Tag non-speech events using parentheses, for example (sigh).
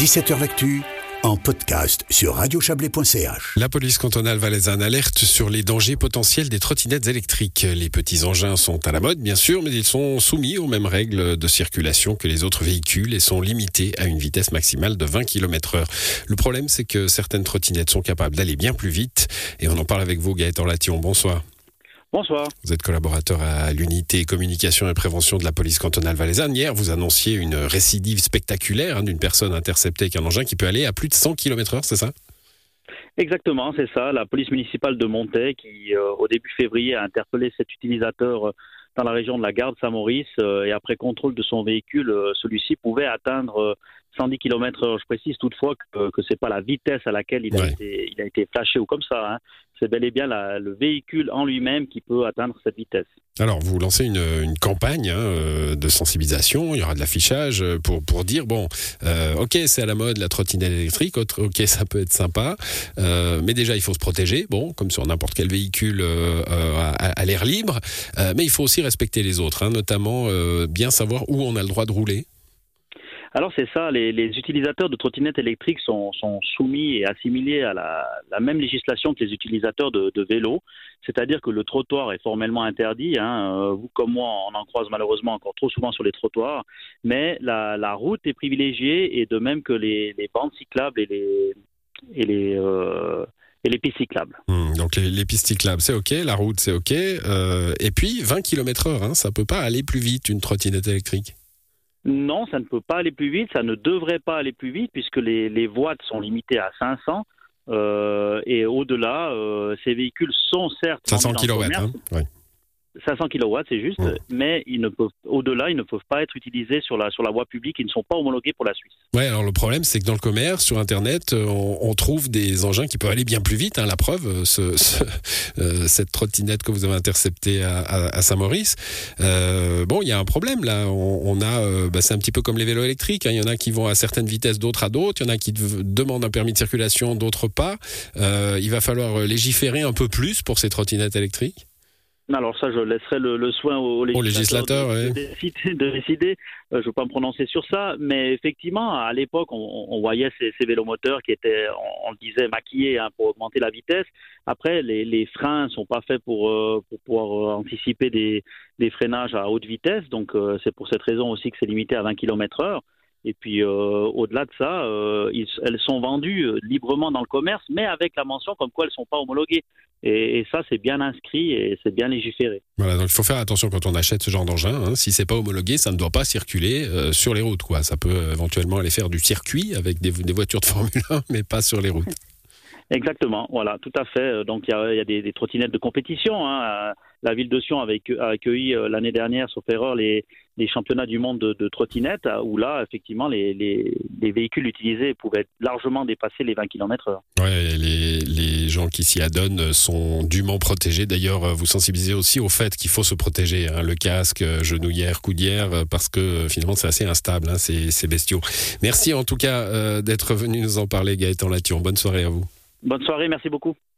17h L'actu en podcast sur radiochablais.ch. La police cantonale valaisanne alerte sur les dangers potentiels des trottinettes électriques. Les petits engins sont à la mode, bien sûr, mais ils sont soumis aux mêmes règles de circulation que les autres véhicules et sont limités à une vitesse maximale de 20 km heure. Le problème, c'est que certaines trottinettes sont capables d'aller bien plus vite et on en parle avec vous, Gaëtan Lation. Bonsoir. Bonsoir. Vous êtes collaborateur à l'unité communication et prévention de la police cantonale valaisanne. Hier, vous annonciez une récidive spectaculaire hein, d'une personne interceptée avec un engin qui peut aller à plus de 100 km heure, c'est ça? Exactement, c'est ça. La police municipale de Montaix, qui euh, au début février a interpellé cet utilisateur euh, dans la région de la gare de Saint-Maurice euh, et après contrôle de son véhicule, celui-ci pouvait atteindre 110 km/h. Je précise toutefois que, que ce n'est pas la vitesse à laquelle il a, été, il a été flashé ou comme ça. Hein. C'est bel et bien le véhicule en lui-même qui peut atteindre cette vitesse. Alors, vous lancez une, une campagne hein, euh, de sensibilisation, il y aura de l'affichage pour, pour dire, bon, euh, ok, c'est à la mode la trottinette électrique, ok, (laughs) ça peut être sympa, euh, mais déjà, il faut se protéger, bon, comme sur n'importe quel véhicule à, à l'air libre, mais il faut aussi respecter les autres, hein, notamment bien savoir où on a le droit de rouler. Alors c'est ça, les, utilisateurs de trottinettes électriques sont, soumis et assimilés à la, même législation que les utilisateurs de, vélos, c'est-à-dire que le trottoir est formellement interdit. Hein. Euh, vous comme moi, on en croise malheureusement encore trop souvent sur les trottoirs, mais la, route est privilégiée et de même que les, bandes cyclables et les, euh, pistes cyclables. Hmm, donc les, pistes cyclables, c'est OK, la route, c'est OK. Euh, et puis 20 km heure, hein, ça peut pas aller plus vite une trottinette électrique. Non, ça ne peut pas aller plus vite, ça ne devrait pas aller plus vite puisque les, les watts sont limités à 500 euh, et au-delà, euh, ces véhicules sont certes 500 kW. Hein, 500 kW, c'est juste, mais ils ne peuvent, au-delà, ils ne peuvent pas être utilisés sur la, sur la voie publique, ils ne sont pas homologués pour la Suisse. Ouais, alors le problème, c'est que dans le commerce, sur Internet, euh, on, trouve des engins qui peuvent aller bien plus vite. Hein, la preuve, euh, ce, (laughs) euh, cette trottinette que vous avez interceptée à, à, Saint-Maurice. bon, il y a un problème là. On, a, bah, c'est un petit peu comme les vélos électriques. Hein. Il y en a qui vont à certaines vitesses, d'autres à d'autres. Il y en a qui demandent un permis de circulation, d'autres pas. il va falloir légiférer un peu plus pour ces trottinettes électriques. Alors ça, je laisserai le, soin aux législateurs, de, décider. Euh, je ne veux pas me prononcer sur ça, mais effectivement, à l'époque, on, voyait ces, ces, vélomoteurs qui étaient, on, le disait, maquillés hein, pour augmenter la vitesse. Après, les, freins ne sont pas faits pour, euh, pouvoir euh, anticiper des, freinages à haute vitesse, donc c'est pour cette raison aussi que c'est limité à 20 km/h. Et puis au-delà de ça, elles sont vendues librement dans le commerce, mais avec la mention comme quoi elles ne sont pas homologuées. Et, ça, c'est bien inscrit et c'est bien légiféré. Voilà, donc il faut faire attention quand on achète ce genre d'engin. Hein. Si c'est pas homologué, ça ne doit pas circuler euh, sur les routes. Quoi. Ça peut euh, éventuellement aller faire du circuit avec des, voitures de Formule 1, (laughs) mais pas sur les routes. Exactement, voilà, tout à fait. Euh, donc il y a, des, trottinettes de compétition. Hein. La ville de Sion avait accueilli l'année dernière, sauf erreur, les, championnats du monde de, trottinettes, où là, effectivement, les, véhicules utilisés pouvaient largement dépasser les 20 km/h. Ouais, les, gens qui s'y adonnent sont dûment protégés. D'ailleurs, vous sensibilisez aussi au fait qu'il faut se protéger, hein, le casque, genouillère, coudière, parce que finalement c'est assez instable, hein, ces, bestiaux. Merci en tout cas euh, d'être venu nous en parler, Gaëtan Lation. Bonne soirée à vous. Bonne soirée, merci beaucoup.